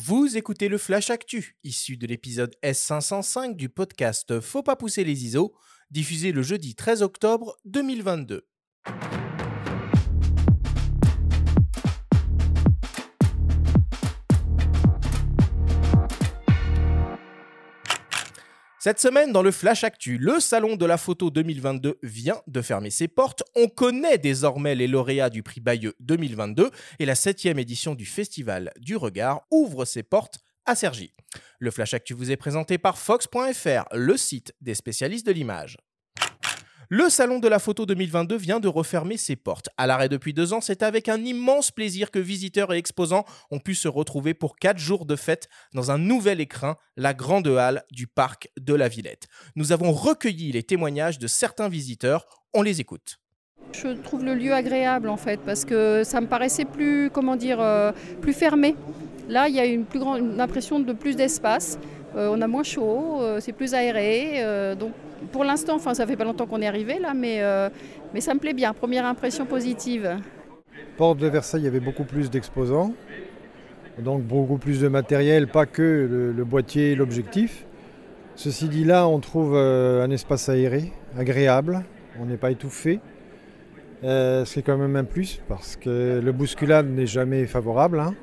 Vous écoutez le Flash Actu, issu de l'épisode S505 du podcast Faut pas pousser les ISO, diffusé le jeudi 13 octobre 2022. Cette semaine, dans le Flash Actu, le Salon de la photo 2022 vient de fermer ses portes. On connaît désormais les lauréats du prix Bayeux 2022 et la septième édition du Festival du Regard ouvre ses portes à Cergy. Le Flash Actu vous est présenté par Fox.fr, le site des spécialistes de l'image. Le Salon de la photo 2022 vient de refermer ses portes. À l'arrêt depuis deux ans, c'est avec un immense plaisir que visiteurs et exposants ont pu se retrouver pour quatre jours de fête dans un nouvel écrin, la grande halle du parc de la Villette. Nous avons recueilli les témoignages de certains visiteurs. On les écoute. Je trouve le lieu agréable en fait parce que ça me paraissait plus, comment dire, euh, plus fermé. Là, il y a une plus grande impression de plus d'espace. Euh, on a moins chaud, euh, c'est plus aéré. donc pour l'instant, enfin, ça fait pas longtemps qu'on est arrivé là, mais, euh, mais ça me plaît bien. Première impression positive. Porte de Versailles, il y avait beaucoup plus d'exposants, donc beaucoup plus de matériel, pas que le, boîtier et l'objectif. Ceci dit, là, on trouve euh, un espace aéré, agréable, on n'est pas étouffé. Euh, c'est quand même un plus parce que le bousculade n'est jamais favorable. Hein.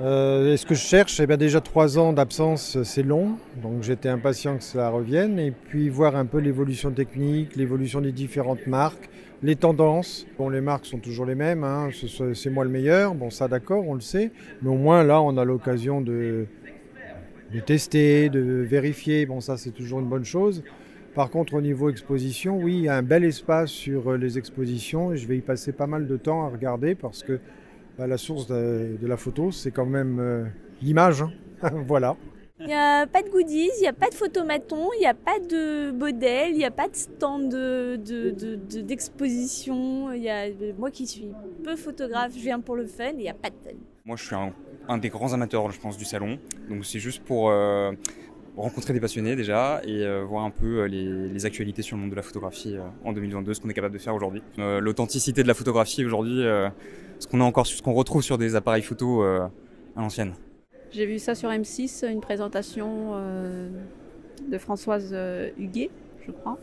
Euh, et ce que je cherche, eh bien déjà trois ans d'absence, c'est long, donc j'étais impatient que cela revienne, et puis voir un peu l'évolution technique, l'évolution des différentes marques, les tendances. Bon, les marques sont toujours les mêmes, hein, c'est moi le meilleur, bon ça d'accord, on le sait, mais au moins là on a l'occasion de, de tester, de vérifier, bon ça c'est toujours une bonne chose. Par contre, au niveau exposition, oui, il y a un bel espace sur les expositions. Et je vais y passer pas mal de temps à regarder parce que bah, la source de, la photo, c'est quand même euh, l'image. Hein. voilà. Il n'y a pas de goodies, il n'y a pas de photomaton, il n'y a pas de modèle, il n'y a pas de stand d'exposition. De, de, moi qui suis peu photographe, je viens pour le fun et il n'y a pas de fun. Moi je suis un, des grands amateurs, je pense, du salon. Donc c'est juste pour euh, rencontrer des passionnés déjà et euh, voir un peu les, actualités sur le monde de la photographie en 2022, ce qu'on est capable de faire aujourd'hui. L'authenticité de la photographie aujourd'hui ce qu'on a encore, ce qu'on retrouve sur des appareils photo euh, à l'ancienne. J'ai vu ça sur M6, une présentation euh, de Françoise euh, Huguet, je crois.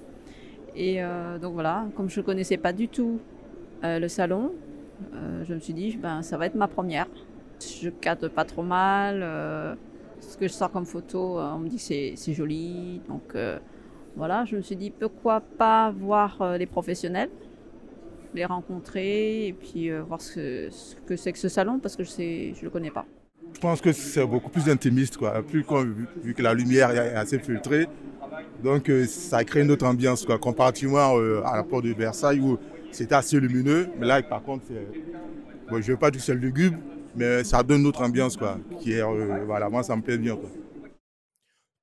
Et donc voilà, comme je ne connaissais pas du tout le salon, je me suis dit, ben, ça va être ma première. Je cadre pas trop mal. Ce que je sors comme photo, on me dit que c'est joli. Donc voilà, je me suis dit, pourquoi pas voir les professionnels les rencontrer et puis euh, voir ce, que c'est que ce salon parce que je ne je le connais pas. Je pense que c'est beaucoup plus intimiste, quoi. Plus vu, que la lumière est assez filtrée, donc euh, ça crée une autre ambiance, quoi. Comparativement euh, à la porte de Versailles où c'était assez lumineux, mais là par contre, bon, je ne veux pas dire que c'est lugubre, mais ça donne une autre ambiance, quoi. Qui est, voilà, moi ça me plaît bien, quoi.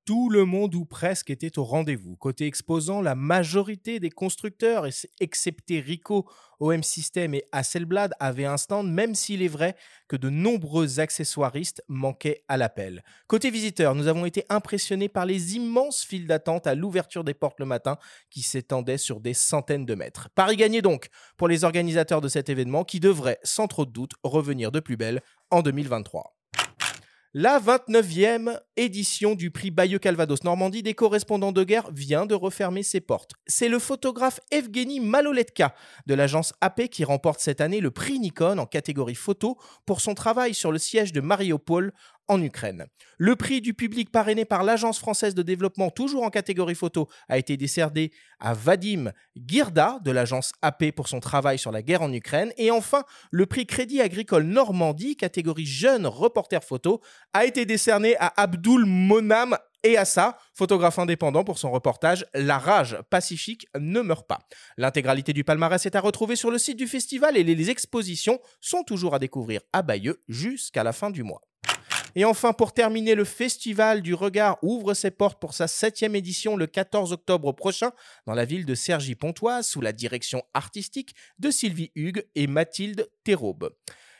Tout le monde ou presque était au rendez-vous. Côté exposant, la majorité des constructeurs, excepté Ricoh, OM System et Hasselblad, avaient un stand, même s'il est vrai que de nombreux accessoiristes manquaient à l'appel. Côté visiteurs, nous avons été impressionnés par les immenses files d'attente à l'ouverture des portes le matin qui s'étendaient sur des centaines de mètres. Paris gagné donc pour les organisateurs de cet événement qui devrait, sans trop de doute, revenir de plus belle en 2023. La 29e édition du prix Bayeux Calvados Normandie des correspondants de guerre vient de refermer ses portes. C'est le photographe Evgeny Maloletka de l'agence AP qui remporte cette année le prix Nikon en catégorie photo pour son travail sur le siège de Mariupol en Ukraine. Le prix du public parrainé par l'Agence française de développement, toujours en catégorie photo, a été décerné à Vadim Girda de l'agence AP pour son travail sur la guerre en Ukraine. Et enfin, le prix Crédit Agricole Normandie, catégorie jeune reporter photo, a été décerné à Abdul Monam et photographe indépendant pour son reportage La rage pacifique ne meurt pas. L'intégralité du palmarès est à retrouver sur le site du festival et les expositions sont toujours à découvrir à Bayeux jusqu'à la fin du mois. Et enfin, pour terminer, le Festival du Regard ouvre ses portes pour sa septième édition le 14 octobre prochain dans la ville de Cergy-Pontoise sous la direction artistique de Sylvie Hugues et Mathilde Théraube.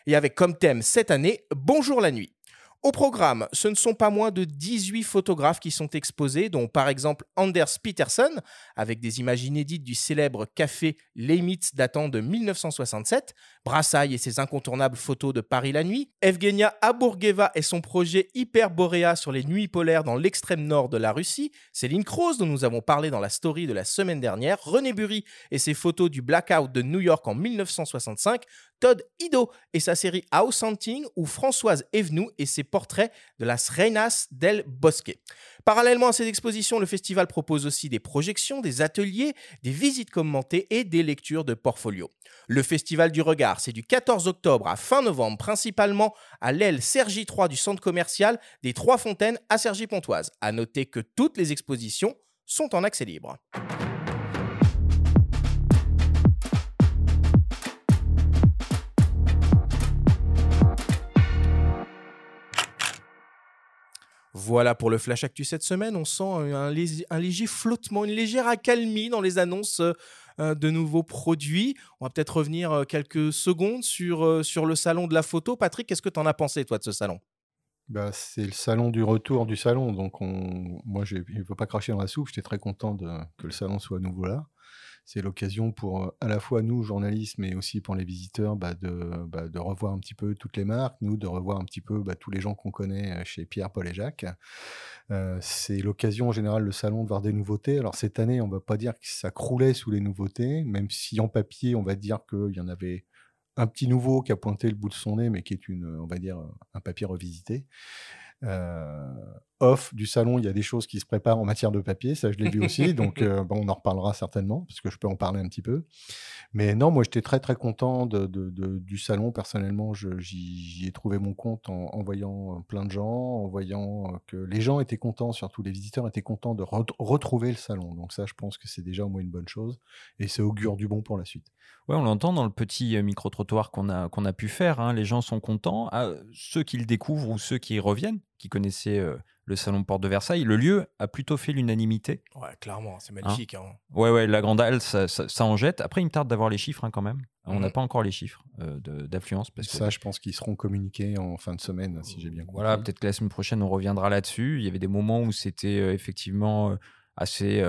Et avec comme thème cette année Bonjour la nuit. Au programme, ce ne sont pas moins de 18 photographes qui sont exposés, dont par exemple Anders Peterson, avec des images inédites du célèbre café Leimitz datant de 1967, Brassailles et ses incontournables photos de Paris la nuit, Evgenia Aburgeva et son projet Hyperborea sur les nuits polaires dans l'extrême nord de la Russie, Céline Kroos dont nous avons parlé dans la story de la semaine dernière, René Burry et ses photos du blackout de New York en 1965, Todd Ido et sa série House Hunting ou Françoise Evenou et ses portraits de las Reinas del Bosque. Parallèlement à ces expositions, le festival propose aussi des projections, des ateliers, des visites commentées et des lectures de portfolio. Le Festival du Regard, c'est du 14 octobre à fin novembre, principalement à l'aile Sergi 3 du centre commercial des Trois Fontaines à Cergy-Pontoise. À noter que toutes les expositions sont en accès libre. Voilà pour le Flash Actu cette semaine. On sent un, léger, flottement, une légère accalmie dans les annonces euh, de nouveaux produits. On va peut-être revenir euh, quelques secondes sur, euh, sur le salon de la photo. Patrick, qu'est-ce que tu en as pensé, toi, de ce salon? Bah, c'est le salon du retour du salon, donc on... moi je ne veux pas cracher dans la soupe, j'étais très content de... que le salon soit à nouveau là c'est l'occasion pour euh, à la fois nous, journalistes, mais aussi pour les visiteurs, bah, bah, de, revoir un petit peu toutes les marques, nous, de revoir un petit peu bah, tous les gens qu'on connaît euh, chez Pierre, Paul et Jacques. Euh, c'est l'occasion en général, le salon, de voir des nouveautés. Alors cette année, on ne va pas dire que ça croulait sous les nouveautés, même si en papier, on va dire qu'il y en avait un petit nouveau qui a pointé le bout de son nez, mais qui est une, un papier revisité. Off du salon, il y a des choses qui se préparent en matière de papier, ça je l'ai vu aussi, donc euh, bon, on en reparlera certainement, parce que je peux en parler un petit peu. Mais non, moi j'étais très très content de, du salon, personnellement, j'y ai trouvé mon compte en, voyant plein de gens, en voyant que les gens étaient contents, surtout les visiteurs étaient contents de retrouver le salon. Donc ça, je pense que c'est déjà au moins une bonne chose, et c'est augure du bon pour la suite. Ouais, on l'entend dans le petit micro-trottoir qu'on a, qu'on a pu faire. Hein. Les gens sont contents. Ah, ceux qui le découvrent ou ceux qui reviennent, qui connaissaient le salon Porte de Versailles, le lieu a plutôt fait l'unanimité. Ouais, clairement, c'est hein. magnifique. Hein. Ouais, ouais, la Grande Halle, ça, en jette. Après, il me tarde d'avoir les chiffres quand même. On n'a mmh. pas encore les chiffres d'affluence. Parce ça, je pense qu'ils seront communiqués en fin de semaine, si j'ai bien compris. Voilà, peut-être que la semaine prochaine, on reviendra là-dessus. Il y avait des moments où c'était effectivement assez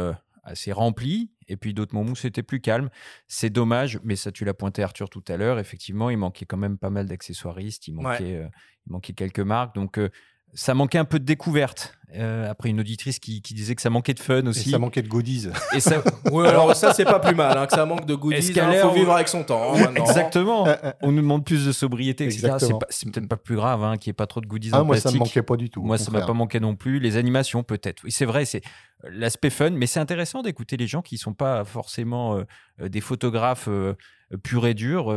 assez rempli, et puis d'autres moments où c'était plus calme. C'est dommage, mais ça, tu l'as pointé Arthur tout à l'heure. Effectivement, il manquait quand même pas mal d'accessoiristes, il manquait, euh, il manquait quelques marques. Donc, euh, ça manquait un peu de découverte. Euh, après, une auditrice qui, disait que ça manquait de fun aussi. Et ça manquait de goodies. Et ça... alors ça, c'est pas plus mal, hein, que ça manque de goodies. Il hein, faut vivre avec son temps. Hein, exactement. on nous demande plus de sobriété, etc. C'est peut-être pas plus grave hein, qu'il n'y ait pas trop de goodies ah, en moi, ça me manquait pas du tout. Moi, ça m'a pas manqué non plus. Les animations, peut-être. Oui, c'est vrai, c'est l'aspect fun, mais c'est intéressant d'écouter les gens qui ne sont pas forcément euh, euh, des photographes euh, purs et durs.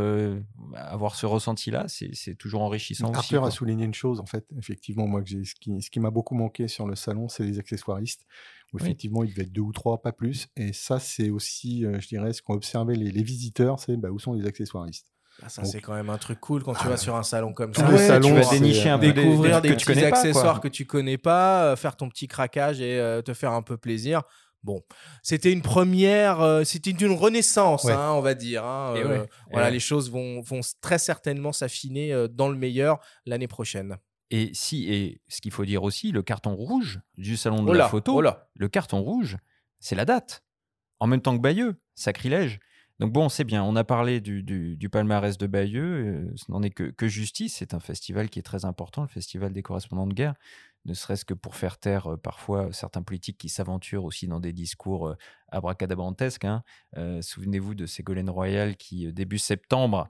avoir ce ressenti-là, c'est toujours enrichissant. Arthur a souligné une chose, en fait, effectivement, moi, que ce qui, ce qui m'a beaucoup manqué sur le salon, c'est les accessoiristes, où effectivement, il devait être deux ou trois, pas plus. Et ça, c'est aussi, je dirais, ce qu'ont observé les, visiteurs, c'est bah, où sont les accessoiristes. Ah, ça, c'est quand même un truc cool quand tu vas ah. sur un salon comme ça. tu vas dénicher un peu découvrir des, petits accessoires que tu connais pas, euh, faire ton petit craquage et euh, te faire un peu plaisir. Bon, c'était une première, euh, c'était une renaissance, hein, on va dire. Hein, voilà, les choses vont, vont très certainement s'affiner dans le meilleur l'année prochaine. Et si, et ce qu'il faut dire aussi, le carton rouge du salon de la photo, le carton rouge, c'est la date. En même temps que Bayeux, sacrilège. Donc bon, c'est bien, on a parlé du, palmarès de Bayeux, euh, ce n'en est que, justice, c'est un festival qui est très important, le festival des correspondants de guerre, ne serait-ce que pour faire taire euh, parfois certains politiques qui s'aventurent aussi dans des discours euh, abracadabrantesques. Hein. Souvenez-vous de Ségolène Royal qui, début septembre,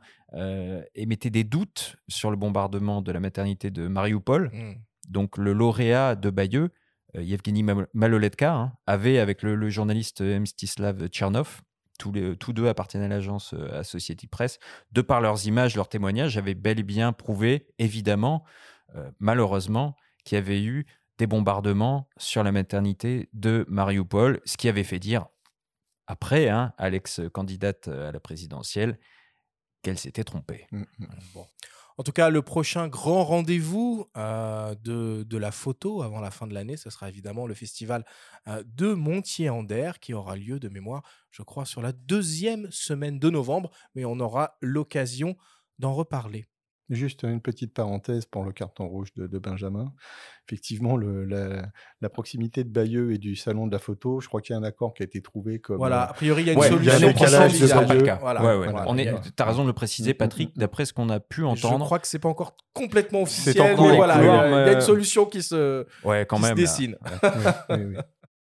émettait des doutes sur le bombardement de la maternité de Mariupol. Mmh. Donc le lauréat de Bayeux, Yevgeny Maloletka, hein, avait, avec le, le journaliste Mstislav Tchernov, tous, deux appartiennent à l'agence euh, Associated Press, de par leurs images, leurs témoignages, avaient bel et bien prouvé, évidemment, euh, malheureusement, qu'il y avait eu des bombardements sur la maternité de Mariupol, ce qui avait fait dire, après, hein, à l'ex-candidate euh, à la présidentielle, qu'elle s'était trompée. Mmh, mmh. Bon. En tout cas, le prochain grand rendez-vous euh, de, la photo avant la fin de l'année, ce sera évidemment le festival euh, de Montier-Ander qui aura lieu de mémoire, je crois, sur la deuxième semaine de novembre, mais on aura l'occasion d'en reparler. Juste une petite parenthèse pour le carton rouge de, Benjamin. Effectivement, le, la, proximité de Bayeux et du salon de la photo, je crois qu'il y a un accord qui a été trouvé comme. Voilà, a priori, il y a une solution. Il y a un décalage de Bayeux. Voilà. Tu as raison de le préciser, Patrick, d'après ce qu'on a pu entendre. Je crois que c'est pas encore complètement officiel. Encore voilà, il y a une solution qui se, ouais, quand qui même, se dessine. oui, oui,